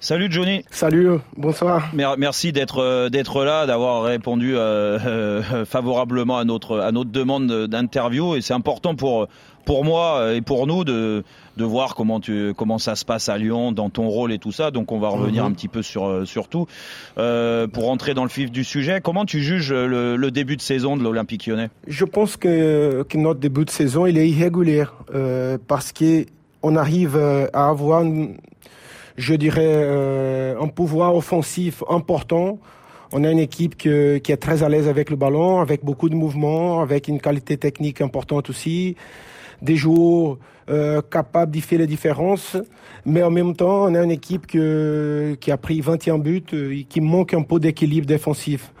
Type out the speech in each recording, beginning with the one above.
Salut Johnny. Salut, bonsoir. Merci d'être euh, d'être là, d'avoir répondu euh, euh, favorablement à notre à notre demande d'interview et c'est important pour pour moi et pour nous de de voir comment tu comment ça se passe à Lyon dans ton rôle et tout ça. Donc on va revenir mhm. un petit peu sur sur tout pour rentrer dans le vif du sujet. Comment tu juges le, début de saison de l'Olympique Lyonnais? Je pense que, que notre début de saison il est irrégulier parce que on arrive à avoir je dirais, euh, un pouvoir offensif important. On a une équipe qui est très à l'aise avec le ballon, avec beaucoup de mouvements, avec une qualité technique importante aussi, des joueurs euh, capables d'y faire les différences. Mais en même temps, on a une équipe qui a pris 21 buts euh, et qui manque un peu d'équilibre défensif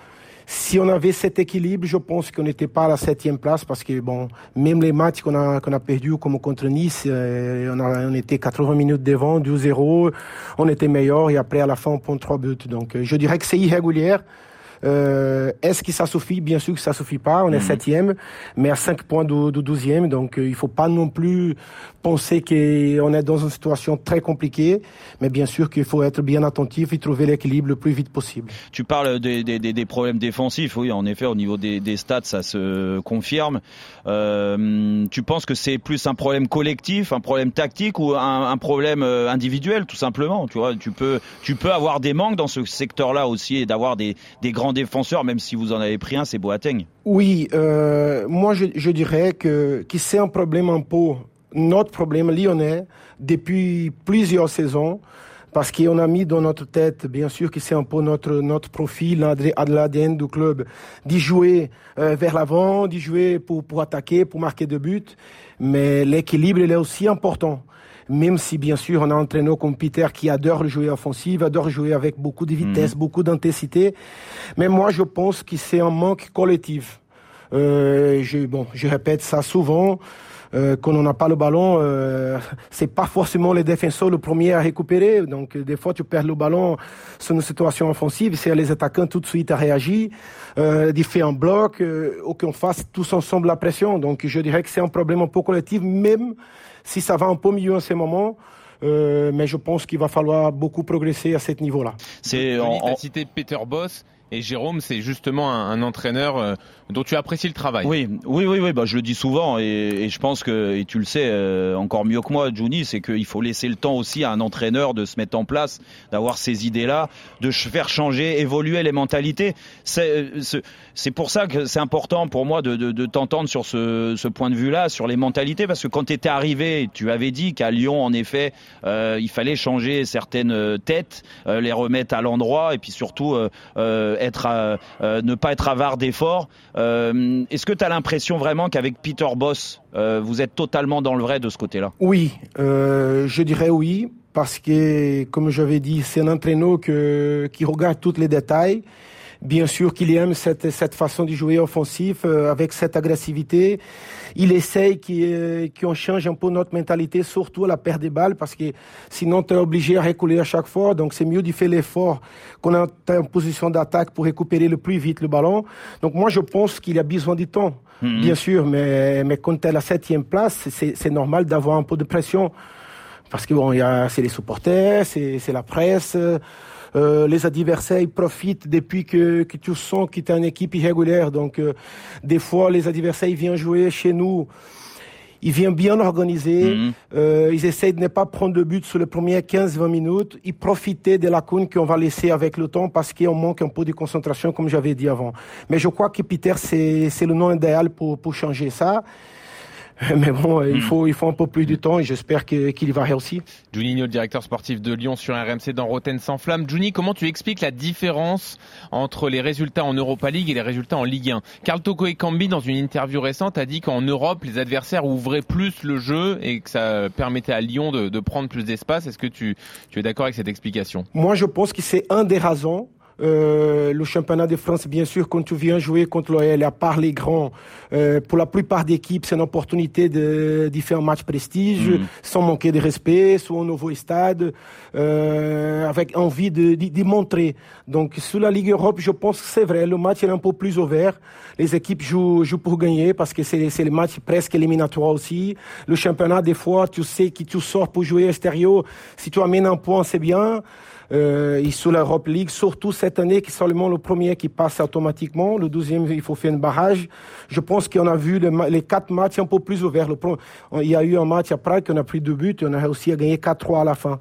si on avait cet équilibre, je pense qu'on n'était pas à la septième place parce que bon, même les matchs qu'on a qu'on a perdu comme contre Nice, euh, on, a, on était 80 minutes devant, 2-0, on était meilleur et après à la fin on prend trois buts. Donc euh, je dirais que c'est irrégulière. Euh, Est-ce que ça suffit? Bien sûr que ça suffit pas. On est mhm. septième, mais à 5 points du, douzième. Donc, euh, il faut pas non plus penser qu'on est dans une situation très compliquée. Mais bien sûr qu'il faut être bien attentif et trouver l'équilibre le plus vite possible. Tu parles des, des, des, problèmes défensifs. Oui, en effet, au niveau des, des stats, ça se confirme. Euh, tu penses que c'est plus un problème collectif, un problème tactique ou un, un problème euh, individuel, tout simplement? Tu vois, tu peux, tu peux avoir des manques dans ce secteur-là aussi et d'avoir des, des grands défenseur, même si vous en avez pris un, c'est Boateng. Oui, euh, moi je, dirais que, c'est un problème un peu notre problème lyonnais depuis plusieurs saisons parce qu'on a mis dans notre tête, bien sûr, que c'est un peu notre, notre profil, l'ADN du club, d'y jouer euh, vers l'avant, d'y jouer pour, attaquer, pour marquer de buts. Mais l'équilibre, il est aussi important même si bien sûr on a un entraîneur comme Peter qui adore jouer offensif, adore jouer avec beaucoup de vitesse, mhm. beaucoup d'intensité. Mais moi je pense que c'est un manque collectif. Euh, je, bon, je répète ça souvent. Euh, quand on n'a pas le ballon, euh, c'est pas forcément les défenseurs le premier à récupérer. Donc des fois tu perds le ballon sur une situation offensive, c'est les attaquants tout de suite à réagir, euh, d'y faire un bloc, euh, ou qu'on fasse tous ensemble la pression. Donc je dirais que c'est un problème un peu collectif, même si ça va un peu mieux en ce moment. Euh, mais je pense qu'il va falloir beaucoup progresser à ce niveau-là. C'est en, cité Peter Boss et Jérôme, c'est justement un, entraîneur euh, dont tu apprécies le travail. Oui, oui, oui, oui. Bah, je le dis souvent et, je pense que, et tu le sais euh, encore mieux que moi, Juni, c'est qu'il faut laisser le temps aussi à un entraîneur de se mettre en place, d'avoir ces idées-là, de faire changer, évoluer les mentalités. C'est euh, pour ça que c'est important pour moi de, de, de t'entendre sur ce, ce, point de vue-là, sur les mentalités, parce que quand tu étais arrivé, tu avais dit qu'à Lyon, en effet, euh, il fallait changer certaines têtes, les remettre à l'endroit et puis surtout être ne pas être avare d'efforts. Euh, est-ce que tu as l'impression vraiment qu'avec Peter Boss, euh, vous êtes totalement dans le vrai de ce côté-là? Oui, euh, je dirais oui, parce que, comme j'avais dit, c'est un entraîneur qui regarde tous les détails. Bien sûr qu'il aime cette, cette façon de jouer offensif euh, avec cette agressivité. Il essaye qu'on change un peu notre mentalité, surtout à la perte des balles, parce que sinon tu es obligé à reculer à chaque fois. Donc c'est mieux de faire l'effort qu'on est en position d'attaque pour récupérer le plus vite le ballon. Donc moi je pense qu'il a besoin du temps, mhm. bien sûr, mais, mais quand tu es à la septième place, c'est normal d'avoir un peu de pression. Parce que bon, c'est les supporters, c'est la presse. Euh, les adversaires profitent depuis que, que tu sens que tu es une équipe irrégulière. Donc, euh, des fois, les adversaires viennent jouer chez nous. Ils viennent bien organiser. Mhm. Euh, ils essayent de ne pas prendre de but sur les premières 15-20 minutes. Ils profitent des lacunes qu'on va laisser avec le temps parce qu'on manque un peu de concentration, comme j'avais dit avant. Mais je crois que Peter, c'est le nom idéal pour, pour changer ça. Mais bon, il, hmm. faut, il faut un peu plus de temps et j'espère qu'il va réussir. Juninho, le directeur sportif de Lyon sur RMC dans Roten sans flamme. Juni, comment tu expliques la différence entre les résultats en Europa League et les résultats en Ligue 1 Carl Toko et Cambi, dans une interview récente, a dit qu'en Europe, les adversaires ouvraient plus le jeu et que ça permettait à Lyon de, de prendre plus d'espace. Est-ce que tu, tu es d'accord avec cette explication? Moi, je pense que c'est un des raisons euh, le championnat de France, bien sûr, quand tu viens jouer contre l'OL, à part les grands, euh, pour la plupart d'équipes, c'est une opportunité de, de faire un match prestige, mm. sans manquer de respect, sur un nouveau stade, euh, avec envie de, de, de, montrer. Donc, sur la Ligue Europe, je pense que c'est vrai, le match est un peu plus ouvert. Les équipes jouent, jouent pour gagner, parce que c'est, c'est le match presque éliminatoire aussi. Le championnat, des fois, tu sais que tu sors pour jouer extérieur. Si tu amènes un point, c'est bien. Euh, et sur l'Europe League, surtout cette année qui est seulement le premier qui passe automatiquement. Le deuxième, il faut faire un barrage. Je pense qu'on a vu les, quatre matchs un peu plus ouverts. il y a eu un match à Prague, on a pris deux buts, on a réussi à gagner 4-3 à la fin.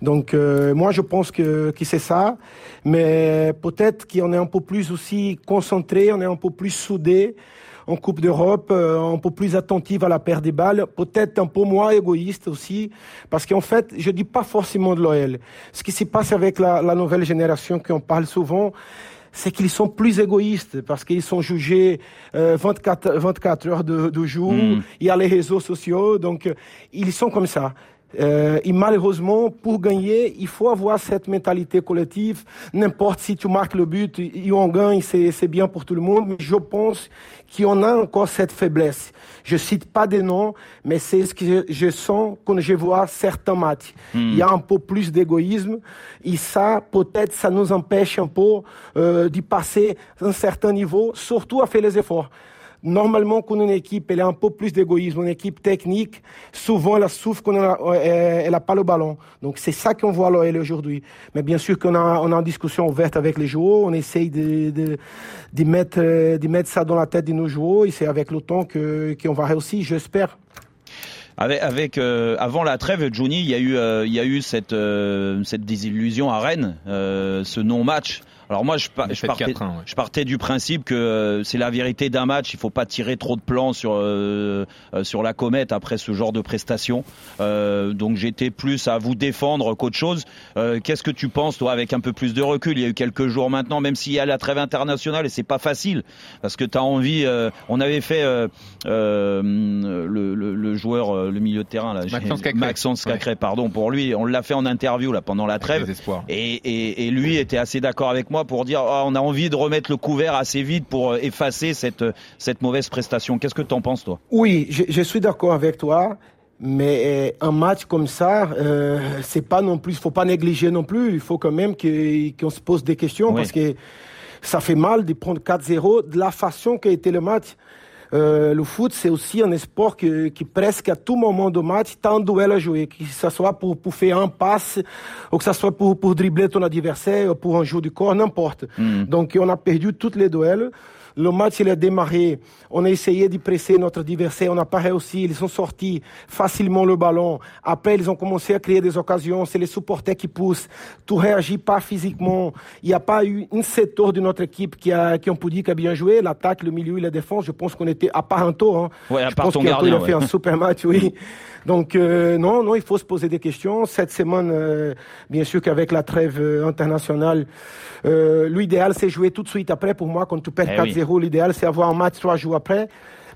Donc euh, moi je pense que, que c'est ça, mais peut-être qu'on est un peu plus aussi concentré, on est un peu plus soudé en Coupe d'Europe, euh, un peu plus attentif à la paire des balles, peut-être un peu moins égoïste aussi, parce qu'en fait, je dis pas forcément de l'OL. Ce qui se passe avec la, la nouvelle génération qu'on parle souvent, c'est qu'ils sont plus égoïstes parce qu'ils sont jugés euh, 24, 24 heures de, de jour. Mm. Il y a les réseaux sociaux, donc euh, ils sont comme ça. Euh, et malheureusement, pour gagner, il faut avoir cette mentalité collective. N'importe si tu marques le but et on gagne, c'est bien pour tout le monde. Mais je pense qu'on a encore cette faiblesse. Je cite pas des noms, mais c'est ce que je, sens quand je vois certains matchs. Hmm. Il y a un peu plus d'égoïsme et ça, peut-être, ça nous empêche un peu euh, d'y passer un certain niveau, surtout à faire les efforts. Normalement, quand une équipe elle a un peu plus d'égoïsme, une équipe technique, souvent elle souffre quand elle n'a pas le ballon. Donc c'est ça qu'on voit à l'OL aujourd'hui. Mais bien sûr qu'on a, on a une discussion ouverte avec les joueurs, on essaye de, de, de, mettre, de mettre ça dans la tête de nos joueurs et c'est avec le temps qu'on va réussir, j'espère. Avec, euh, avant la trêve, Johnny, il y a eu, euh, il y a eu cette, euh, cette désillusion à Rennes, ce non-match alors moi, je, je, partais, du principe que euh, c'est la vérité d'un match. Il faut pas tirer trop de plans sur euh, euh, sur la comète après ce genre de prestation. donc j'étais plus à vous défendre qu'autre chose. Qu'est-ce que tu penses toi avec un peu plus de recul? Il y a eu quelques jours maintenant, même s'il y a la trêve internationale et c'est pas facile parce que tu as envie. on avait fait le, le, joueur, le milieu de terrain là, Maxence Cacré, pardon pour lui. On l'a fait en interview là pendant la trêve et, et, et lui était assez d'accord avec moi pour dire oh, on a envie de remettre le couvert assez vite pour euh, effacer cette, cette mauvaise prestation. Qu'est-ce que tu en penses, toi? Oui, je, je suis d'accord avec toi. Mais euh, un match comme ça, euh, c'est pas non plus, faut pas négliger non plus. Il faut quand même qu'on se pose des questions parce que ça fait mal de prendre 4-0 de la façon qu'a été le match. Euh, le foot, c'est aussi un sport qui, qui, presque à tout moment do match, tu as un duel à jouer, que ce soit pour, pour faire un passe, ou que ce soit pour, pour dribbler ton adversaire, ou pour un jeu du corps, n'importe. Mm. Donc on a perdu tous les duels. Le match, il a démarré. On a essayé de presser notre adversaire. On n'a pas réussi. Ils ont sorti facilement le ballon. Après, ils ont commencé à créer des occasions. C'est les supporters qui poussent. Tu réagis pas physiquement. Il n'y a pas eu un secteur de notre équipe qui a, qui pu dire a bien joué. L'attaque, le milieu et la défense. Je pense qu'on était à part un tour. Hein. Ouais, à part ton gardien. Il a fait un super match, oui. Donc euh, non, non, il faut se poser des questions. Cette semaine, euh, bien sûr qu'avec la trêve euh, internationale, l'idéal c'est jouer tout de suite après. Pour moi, quand tu perds 4-0, eh l'idéal c'est avoir un match trois jours après.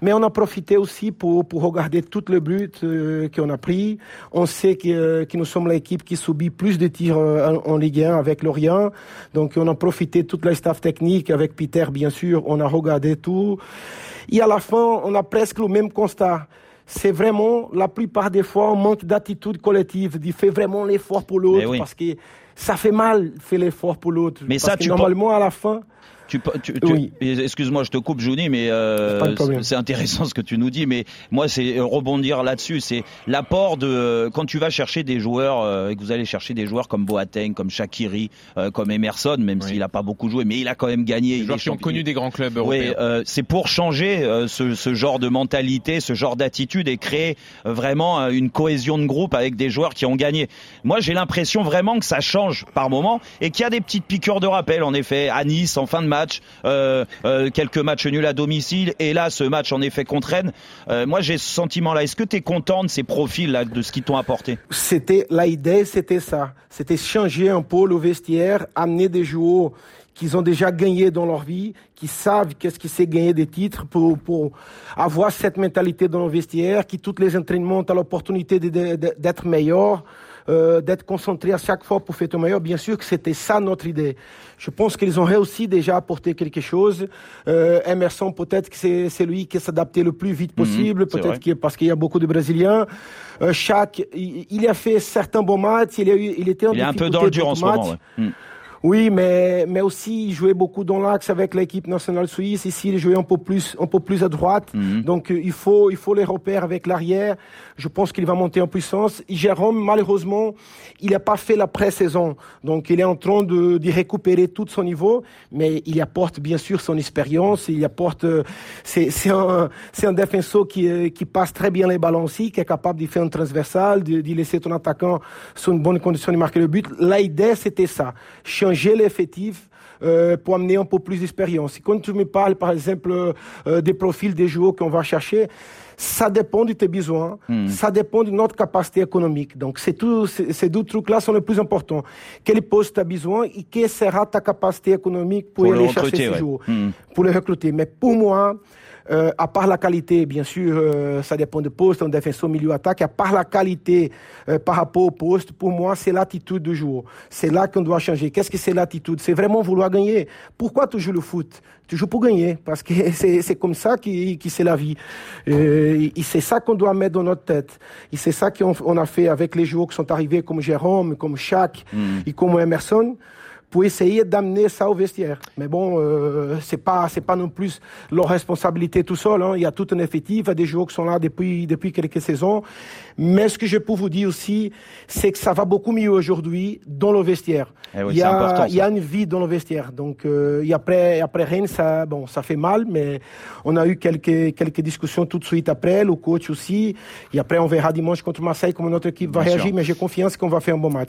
Mais on a profité aussi pour, pour regarder tout le but qu'on a pris. On sait que, que nous sommes l'équipe qui subit plus de tirs en, Ligue 1 avec Lorient. Donc on a profité toute la staff technique avec Peter, bien sûr. On a regardé tout. Et à la fin, on a presque le même constat c'est vraiment, la plupart des fois, un manque d'attitude collective, de faire vraiment l'effort pour l'autre, parce que ça fait mal faire l'effort pour l'autre. Mais ça, tu normalement, à la fin, tu, tu, Excuse-moi, je te coupe, Johnny, mais euh, c'est intéressant ce que tu nous dis. Mais moi, c'est rebondir là-dessus. C'est l'apport de quand tu vas chercher des joueurs euh, et que vous allez chercher des joueurs comme Boateng, comme Shakiri, euh, comme Emerson, même s'il a pas beaucoup joué, mais il a quand même gagné. Des joueurs qui ont connu des grands clubs européens. Oui, c'est pour changer ce, ce, genre de mentalité, ce genre d'attitude et créer vraiment une cohésion de groupe avec des joueurs qui ont gagné. Moi, j'ai l'impression vraiment que ça change par moment et qu'il y a des petites piqûres de rappel. En effet, à Nice, en fin de match euh, euh, quelques matchs nuls à domicile, et là ce match en effet contre Rennes. Euh, moi j'ai ce sentiment-là. Est-ce que tu es content de ces profils-là, de ce qu'ils t'ont apporté? C'était l'idée, c'était ça. C'était changer un peu le vestiaire, amener des joueurs qu'ils ont déjà gagné dans leur vie, qui savent qu'est-ce qui c'est gagner des titres pour, pour avoir cette mentalité dans le vestiaire, qui tous les entraînements ont l'opportunité d'être meilleurs. Euh, d'être concentré à chaque fois pour faire ton meilleur. Bien sûr que c'était ça notre idée. Je pense qu'ils ont réussi déjà à apporter quelque chose. Euh, Emerson, peut-être que c'est lui qui s'adapté le plus vite mhm, possible, peut-être que parce qu'il y a beaucoup de Brésiliens. Euh, chaque, il, il, a fait certains bons matchs. Il, a eu, il était en il est un peu dans le dur en ce moment. Ouais. Oui, mais, mais aussi, il jouait beaucoup dans l'axe avec l'équipe nationale suisse. Ici, il jouait un peu plus, un peu plus à droite. Mhm. Donc, euh, il faut, il faut les repères avec l'arrière. Je pense qu'il va monter en puissance. Jérôme, malheureusement, il n'a pas fait la pré-saison. Donc, il est en train de, de récupérer tout son niveau, mais il apporte bien sûr son expérience. Il apporte, euh, c'est, c'est un, c'est un défenseur qui, euh, qui passe très bien les ballons aussi, qui est capable de faire un transversal, de, de laisser ton attaquant sur une bonne condition de marquer le but. L'idée, c'était ça. Changer l'effectif, euh, pour amener un peu plus d'expérience. Quand tu me parles, par exemple, euh, des profils des joueurs qu'on va chercher, ça dépend de tes besoins, Hmm. ça dépend de notre capacité économique. Donc, c'est tout, ces deux trucs-là sont les plus importants. Quel poste tu as besoin et quelle sera ta capacité économique pour, Pour le aller chercher ces ouais. joueurs, Hmm. pour les recruter. Mais pour moi, euh, à part la qualité, bien sûr, euh, ça dépend du poste, un défenseur milieu attaque, à part la qualité euh, par rapport au poste, pour moi, c'est l'attitude du joueur. C'est là qu'on doit changer. Qu'est-ce que c'est l'attitude? C'est vraiment vouloir gagner. Pourquoi tu joues le foot? Tu joues pour gagner, parce que c'est comme ça qui, qui c'est la vie. Euh, et c'est ça qu'on doit mettre dans notre tête. Et c'est ça qu'on on a fait avec les joueurs qui sont arrivés comme Jérôme, comme Shaq et comme Emerson pour essayer d'amener ça au vestiaire. Mais bon, euh, c'est pas c'est pas non plus leur responsabilité tout seul. Hein. Il y a tout un effectif, il y a des joueurs qui sont là depuis depuis quelques saisons. Mais ce que je peux vous dire aussi, c'est que ça va beaucoup mieux aujourd'hui dans le vestiaire. Eh oui, il y a il y a une vie dans le vestiaire. Donc euh, et après après Rennes, ça bon ça fait mal, mais on a eu quelques quelques discussions tout de suite après, le coach aussi. Et après on verra dimanche contre Marseille comment notre équipe va Bien sûr. réagir. Mais j'ai confiance qu'on va faire un bon match.